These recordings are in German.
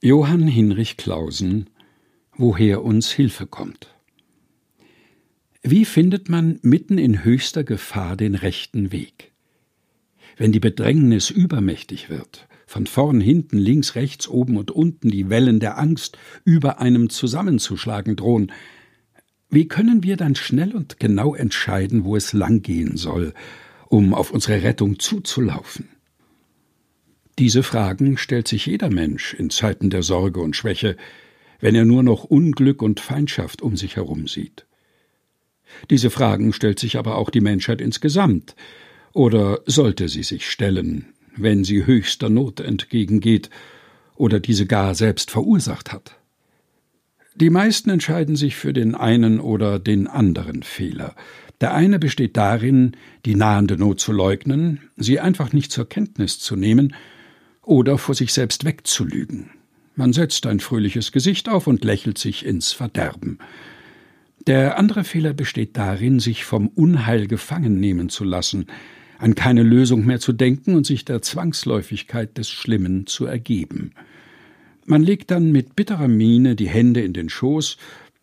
Johann Hinrich Clausen Woher uns Hilfe kommt. Wie findet man mitten in höchster Gefahr den rechten Weg? Wenn die Bedrängnis übermächtig wird, von vorn, hinten, links, rechts, oben und unten die Wellen der Angst über einem zusammenzuschlagen drohen, wie können wir dann schnell und genau entscheiden, wo es langgehen soll, um auf unsere Rettung zuzulaufen? Diese Fragen stellt sich jeder Mensch in Zeiten der Sorge und Schwäche, wenn er nur noch Unglück und Feindschaft um sich herum sieht. Diese Fragen stellt sich aber auch die Menschheit insgesamt, oder sollte sie sich stellen, wenn sie höchster Not entgegengeht oder diese gar selbst verursacht hat. Die meisten entscheiden sich für den einen oder den anderen Fehler, der eine besteht darin, die nahende Not zu leugnen, sie einfach nicht zur Kenntnis zu nehmen oder vor sich selbst wegzulügen. Man setzt ein fröhliches Gesicht auf und lächelt sich ins Verderben. Der andere Fehler besteht darin, sich vom Unheil gefangen nehmen zu lassen, an keine Lösung mehr zu denken und sich der Zwangsläufigkeit des Schlimmen zu ergeben. Man legt dann mit bitterer Miene die Hände in den Schoß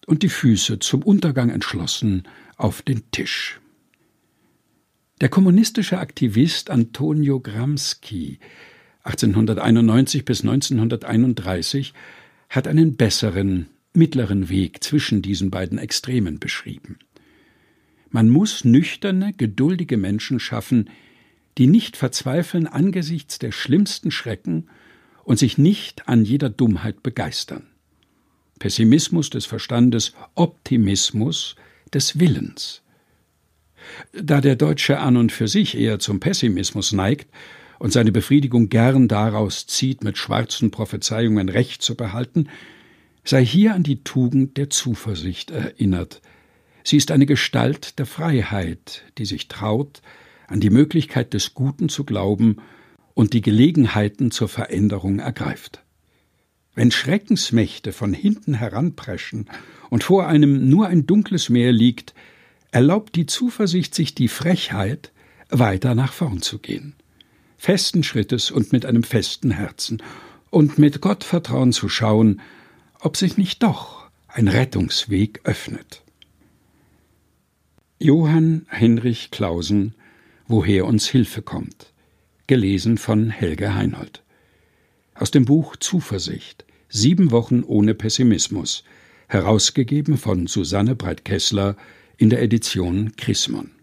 und die Füße zum Untergang entschlossen auf den Tisch. Der kommunistische Aktivist Antonio Gramsci 1891 bis 1931 hat einen besseren, mittleren Weg zwischen diesen beiden Extremen beschrieben. Man muss nüchterne, geduldige Menschen schaffen, die nicht verzweifeln angesichts der schlimmsten Schrecken und sich nicht an jeder Dummheit begeistern. Pessimismus des Verstandes, Optimismus des Willens. Da der Deutsche an und für sich eher zum Pessimismus neigt und seine Befriedigung gern daraus zieht, mit schwarzen Prophezeiungen Recht zu behalten, sei hier an die Tugend der Zuversicht erinnert. Sie ist eine Gestalt der Freiheit, die sich traut, an die Möglichkeit des Guten zu glauben und die Gelegenheiten zur Veränderung ergreift. Wenn Schreckensmächte von hinten heranpreschen und vor einem nur ein dunkles Meer liegt, erlaubt die Zuversicht sich die Frechheit, weiter nach vorn zu gehen. Festen Schrittes und mit einem festen Herzen und mit Gottvertrauen zu schauen, ob sich nicht doch ein Rettungsweg öffnet. Johann Henrich Clausen Woher uns Hilfe kommt. Gelesen von Helge Heinold. Aus dem Buch Zuversicht. Sieben Wochen ohne Pessimismus. Herausgegeben von Susanne Breitkessler in der Edition Chrismon.